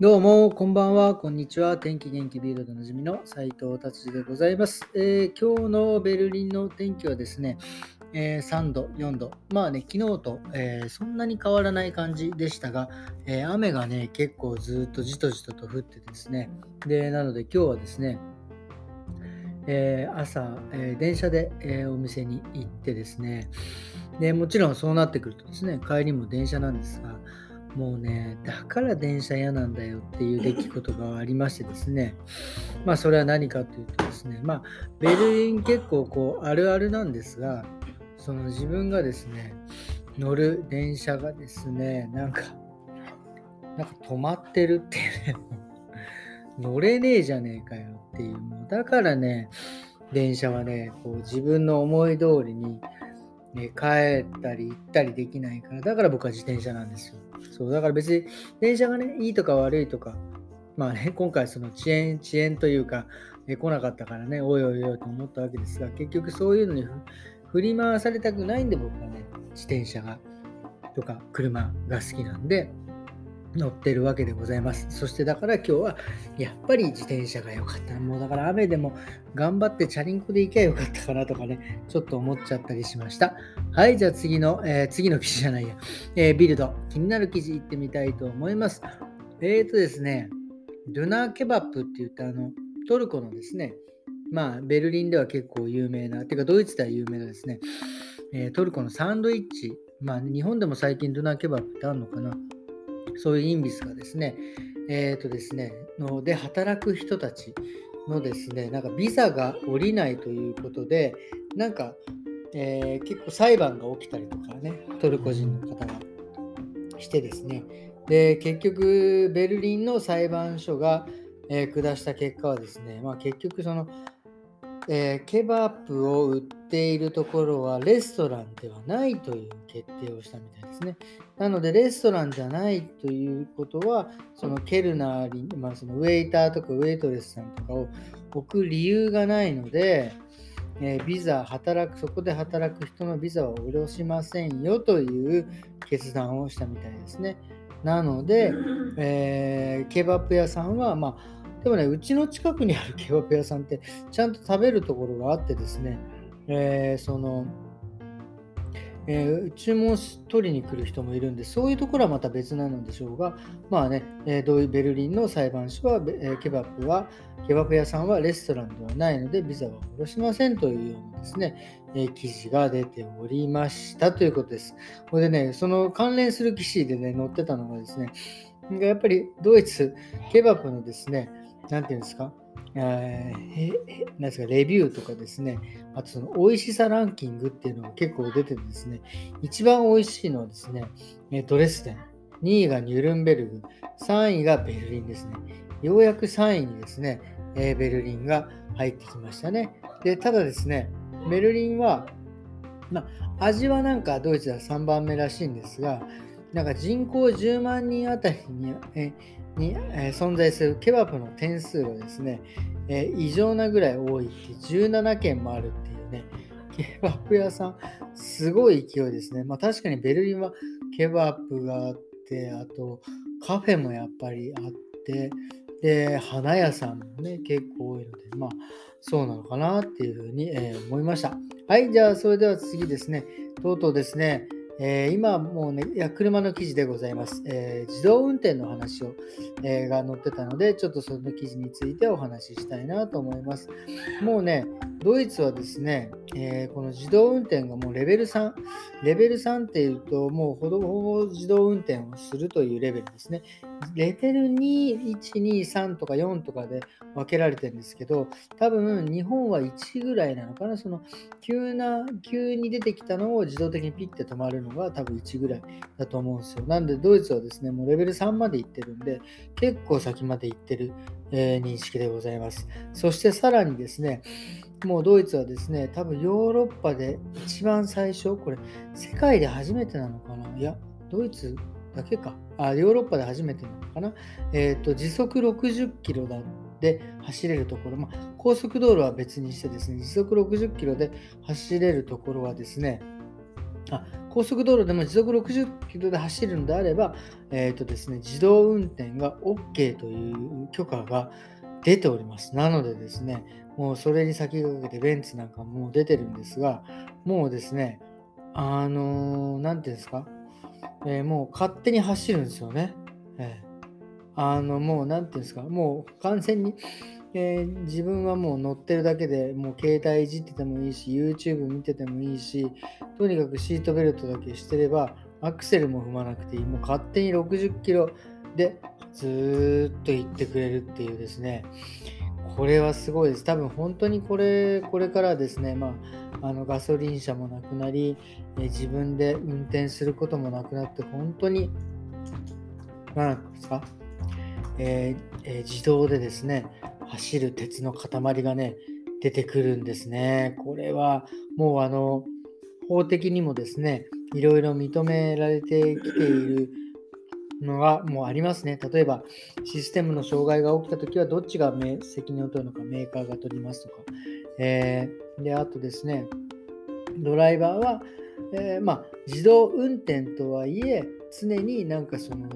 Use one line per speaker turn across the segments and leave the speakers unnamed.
どうも、こんばんは、こんにちは。天気元気ビールドでおなじみの斉藤達治でございます、えー、今日のベルリンの天気はですね、えー、3度、4度。まあね、昨日と、えー、そんなに変わらない感じでしたが、え雨がね、結構ずっとじとじとと降ってですね。で、なので今日はですね、え朝、え電車で、えお店に行ってですね、で、もちろんそうなってくるとですね、帰りも電車なんですが、もうね、だから電車嫌なんだよっていう出来事がありましてですね、まあそれは何かというとですね、まあベルリン結構こうあるあるなんですが、その自分がですね、乗る電車がですね、なんか、なんか止まってるっていうね、乗れねえじゃねえかよっていう、もうだからね、電車はね、こう自分の思い通りに、ね、帰ったり行ったりできないから、だから僕は自転車なんですよ。そう、だから別に電車がね、いいとか悪いとか、まあね、今回その遅延、遅延というか、え来なかったからね、おいおいおいと思ったわけですが、結局そういうのに振り回されたくないんで僕はね、自転車がとか車が好きなんで、乗ってるわけでございます。そしてだから今日はやっぱり自転車が良かった。もうだから雨でも頑張ってチャリンコで行けばよかったかなとかね、ちょっと思っちゃったりしました。はい、じゃあ次の、えー、次の記事じゃないや、えー、ビルド、気になる記事いってみたいと思います。えーとですね、ドゥナーケバップって言ったあのトルコのですね、まあベルリンでは結構有名な、てかドイツでは有名なですね、えー、トルコのサンドイッチ、まあ日本でも最近ドゥナーケバップってあるのかなそういうインビスがですね、えっ、ー、とですね、ので働く人たちのですね、なんかビザが下りないということで、なんか、えー、結構裁判が起きたりとかね、トルコ人の方がしてですね、で、結局、ベルリンの裁判所が、えー、下した結果はですね、まあ、結局その、えー、ケバップを売っているところはレストランではないという決定をしたみたいですね。なので、レストランじゃないということは、そのケルナー、まあ、そのウェイターとかウェイトレスさんとかを置く理由がないので、えー、ビザ、働く、そこで働く人のビザは下ろしませんよという決断をしたみたいですね。なので、えー、ケバップ屋さんは、まあ、でもね、うちの近くにあるケバブ屋さんって、ちゃんと食べるところがあってですね、えー、その、えー、注文取りに来る人もいるんで、そういうところはまた別なのでしょうが、まあね、えー、ドイベルリンの裁判所は、えー、ケバブは、ケバブ屋さんはレストランではないので、ビザは下ろしませんというようなですね、えー、記事が出ておりましたということです。これでね、その関連する記事でね、載ってたのがですね、やっぱりドイツ、ケバブのですね、なんていうんですか、えー、なんですか？レビューとかですね、あとその美味しさランキングっていうのが結構出ててですね、一番美味しいのはですね、ドレスデン、2位がニュルンベルグ、3位がベルリンですね。ようやく3位にですね、えベルリンが入ってきましたね。で、ただですね、ベルリンは、まあ、味はなんかドイツは3番目らしいんですが、なんか人口10万人あたりにえに、え存在するケバブの点数がですね、え異常なぐらい多いって17件もあるっていうね、ケバブ屋さん、すごい勢いですね。まあ確かにベルリンはケバブがあって、あとカフェもやっぱりあって、で、花屋さんもね、結構多いので、まあそうなのかなっていうふうに、えー、思いました。はい、じゃあそれでは次ですね、とうとうですね、えー、今もうね、いや車の記事でございます、えー、自動運転の話を、えー、が載ってたので、ちょっとその記事についてお話ししたいなと思います。もうね、ドイツはですね、えこの自動運転がもうレベル3、レベル3っていうと、もうほぼほぼ自動運転をするというレベルですね。レベル2、1、2、3とか4とかで分けられてるんですけど、多分日本は1ぐらいなのかな、その急な、急に出てきたのを自動的にピッて止まるのが多分1ぐらいだと思うんですよ。なんでドイツはですね、もうレベル3まで行ってるんで、結構先まで行ってる、えー、認識でございます。そしてさらにですね、もうドイツはですね、多分ヨーロッパで一番最初、これ世界で初めてなのかな？いや、ドイツだけか。あ、ヨーロッパで初めてなのかな？えっ、ー、と、時速60キロだで走れるところ、まあ、高速道路は別にしてですね、時速60キロで走れるところはですね、あ高速道路でも時速60キロで走るのであれば、えーとですね、自動運転が OK という許可が出ております。なのでですね、もうそれに先駆けてベンツなんかもう出てるんですが、もうですね、あのー、ていうんですか、えー、もう勝手に走るんですよね。えー、あの、もう何ていうんですか、もう完全に、えー、自分はもう乗ってるだけでもう携帯いじっててもいいし YouTube 見ててもいいしとにかくシートベルトだけしてればアクセルも踏まなくていい。もう勝手に60キロでずっと行ってくれるっていうですね。これはすごいです多分本当にこれこれからですねまああのガソリン車もなくなり、え、自分で運転することもなくなって本当に何ですか、えーえー、自動でですね走る鉄の塊がね、出てくるんですね。これはもうあの、法的にもですね、いろいろ認められてきているのがもうありますね。例えば、システムの障害が起きたときは、どっちが責任を取るのか、メーカーが取りますとか。えー、で、あとですね、ドライバーは、えー、まあ、自動運転とはいえ、常になんかその、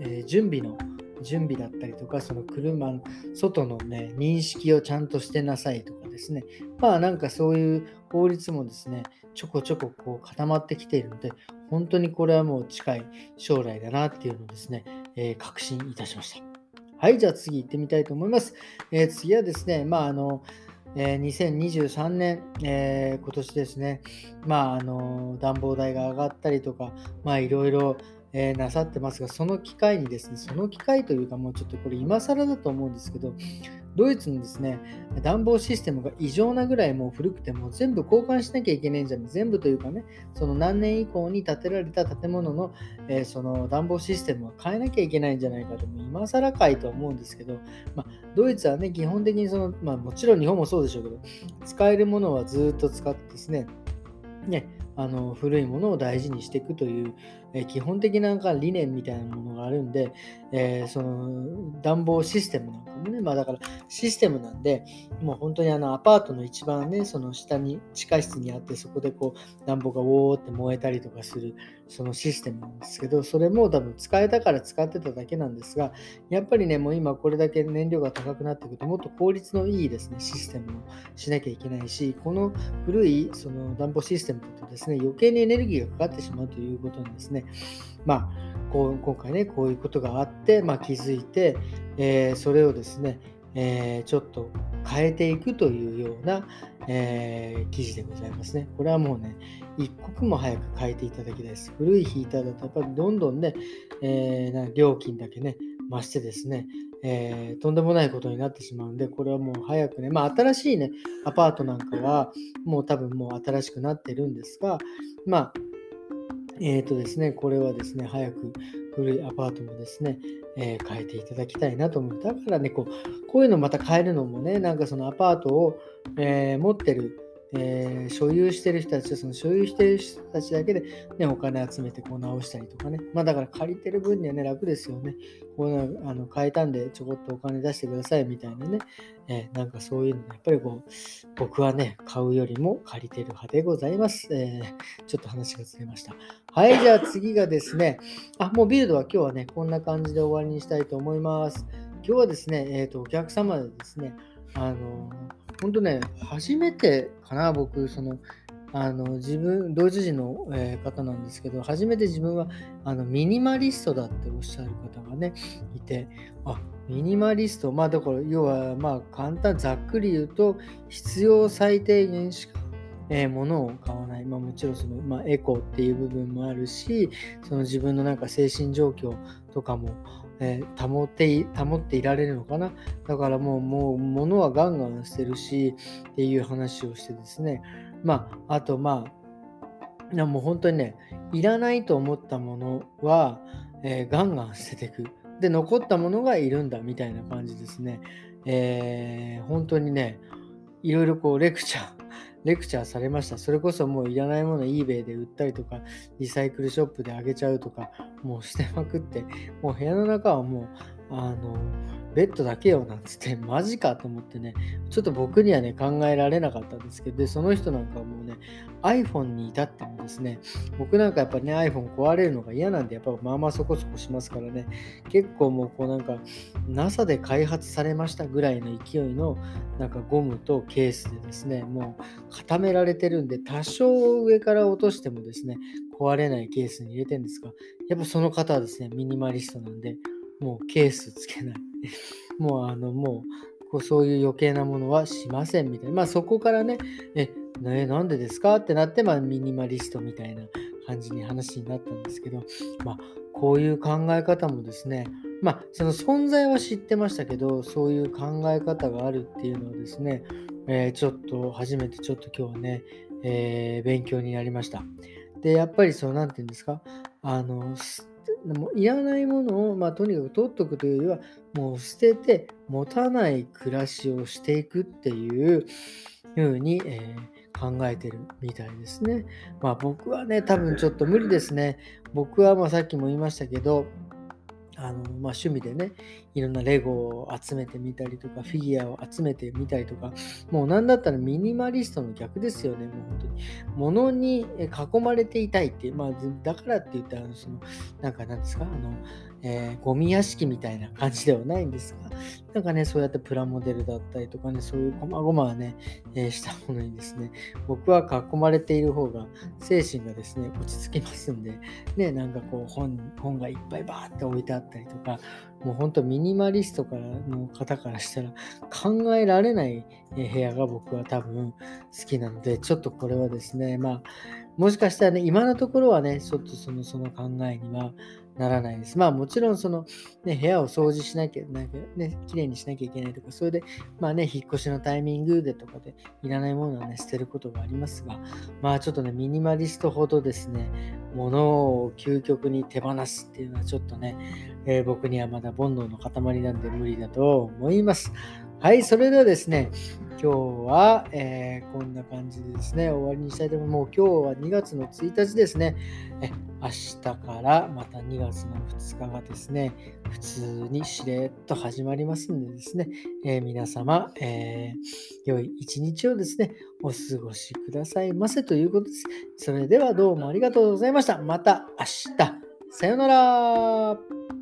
えー、準備の準備だったりとか、その車の外のね、認識をちゃんとしてなさいとかですね。まあなんかそういう法律もですね、ちょこちょここう固まってきているので、本当にこれはもう近い将来だなっていうのをですね、えー、確信いたしました。はい、じゃあ次行ってみたいと思います。えー、次はですね、まああの、えー、2023年、えー、今年ですね、まあ、あの暖房代が上がったりとか、まあ、いろいろ、え、なさってますが、その機会にですね、その機会というか、もうちょっとこれ今更だと思うんですけど、ドイツのですね、暖房システムが異常なぐらいもう古くても全部交換しなきゃいけないんじゃない、全部というかね、その何年以降に建てられた建物の、えー、その暖房システムは変えなきゃいけないんじゃないかと、今更かいと思うんですけど、まあ、ドイツはね、基本的にその、まあ、もちろん日本もそうでしょうけど、使えるものはずっと使ってですね、ね、あの古いものを大事にしていくという、え基本的なんか理念みたいなものがあるんで、えー、その暖房システムなんかもね、まあだからシステムなんで、もう本当にあのアパートの一番ね、その下に地下室にあって、そこでこう暖房がウォーって燃えたりとかする、そのシステムなんですけど、それも多分使えたから使ってただけなんですが、やっぱりね、もう今これだけ燃料が高くなってくると、もっと効率のいいですね、システムをしなきゃいけないし、この古いその暖房システムだとですね、余計にエネルギーがかかってしまうということにですね、まあ、こう今回ね、こういうことがあって、まあ、気づいて、えー、それをですね、えー、ちょっと変えていくというような、えー、記事でございますね。これはもうね、一刻も早く変えていただきたいです。古いヒーターだとやっぱりどんどんね、えー、料金だけね、増してですね、えー、とんでもないことになってしまうんで、これはもう早くね、まあ新しいね、アパートなんかはもう多分もう新しくなってるんですが、まあえっ、ー、とですね、これはですね、早く古いアパートもですね、えー、変えていただきたいなと思う。だからね、こうこういうのまた変えるのもね、なんかそのアパートを、えー、持ってるえー、所有してる人たちはその所有してる人たちだけで、ね、お金集めてこう直したりとかね。まあだから借りてる分にはね、楽ですよね。こうあの変えたんでちょこっとお金出してくださいみたいなね。えー、なんかそういうのやっぱりこう、僕はね、買うよりも借りてる派でございます。えー、ちょっと話がずれました。はい、じゃあ次がですね、あ、もうビルドは今日はね、こんな感じで終わりにしたいと思います。今日はですね、えっ、ー、と、お客様でですね、あの本当ね、初めてかな、僕、その、あの自分、ドイツ人の、えー、方なんですけど、初めて自分はあのミニマリストだっておっしゃる方がね、いて、あミニマリスト、まあだから、要は、まあ簡単、ざっくり言うと、必要最低限しか、えー、物を買わない。まあもちろんその、まあ、エコっていう部分もあるし、その自分のなんか精神状況とかも、えー、保って保っていられるのかな？だからもう、もう、物はガンガンしてるし、っていう話をしてですね。まあ、あと、まあ、もう本当にね、いらないと思ったものは、えー、ガンガン捨てていく。で、残ったものがいるんだみたいな感じですね。えー、本当にね、いろいろこうレクチャー、レクチャーされました。それこそもういらないもの eBay で売ったりとか、リサイクルショップであげちゃうとか、もうしてまくって、もう部屋の中はもう、あの、ベッドだけよなんつって、マジかと思ってね、ちょっと僕にはね、考えられなかったんですけど、で、その人なんかもうね、iPhone に至ってもですね、僕なんかやっぱね、iPhone 壊れるのが嫌なんで、やっぱまあまあそこそこしますからね、結構もうこうなんか、NASA で開発されましたぐらいの勢いの、なんかゴムとケースでですね、もう固められてるんで、多少上から落としてもですね、壊れないケースに入れてるんですが、やっぱその方はですね、ミニマリストなんで、もうケースつけない。もうあの、もう、こうそういう余計なものはしませんみたいな。まあそこからね、え、ね、なんでですかってなって、まあミニマリストみたいな感じに話になったんですけど、まあこういう考え方もですね、まあその存在は知ってましたけど、そういう考え方があるっていうのはですね、えー、ちょっと初めてちょっと今日はね、えー、勉強になりました。で、やっぱりその、なんて言うんですか、あの、もういらないものを、まあ、とにかく取っとくというよりは、もう捨てて持たない暮らしをしていくっていうふうに、えー、考えてるみたいですね。まあ僕はね、多分ちょっと無理ですね。僕はまあさっきも言いましたけど、あの、まあ、趣味でね、いろんなレゴを集めてみたりとか、フィギュアを集めてみたりとか、もう何だったらミニマリストの逆ですよね、もう本当に。物に囲まれていたいっていう、まあ、だからって言ったら、その、なんかなんですか、あの、えー、ゴミ屋敷みたいな感じではないんですが、なんかね、そうやってプラモデルだったりとかね、そういう細々ね、えー、したものにですね、僕は囲まれている方が精神がですね、落ち着きますんで、ね、なんかこう本、本がいっぱいバーって置いてあったりとか、もうほんとミニマリストからの方からしたら考えられない部屋が僕は多分好きなので、ちょっとこれはですね、まあ、もしかしたらね、今のところはね、ちょっとそのその考えにはならないです。まあもちろんその、ね、部屋を掃除しなきゃ、なんかね、綺麗にしなきゃいけないとか、それで、まあね、引っ越しのタイミングでとかでいらないものはね、捨てることがありますが、まあちょっとね、ミニマリストほどですね、物を究極に手放すっていうのはちょっとね、えー、僕にはまだ煩悩の塊なんで無理だと思います。はい、それではですね、今日は、えー、こんな感じでですね、終わりにしたいと思います。もう今日は2月の1日ですね。え明日からまた2月の2日がですね、普通にしれっと始まりますんでですね、えー、皆様、えー、良い一日をですね、お過ごしくださいませということです。それではどうもありがとうございました。また明日。さようなら。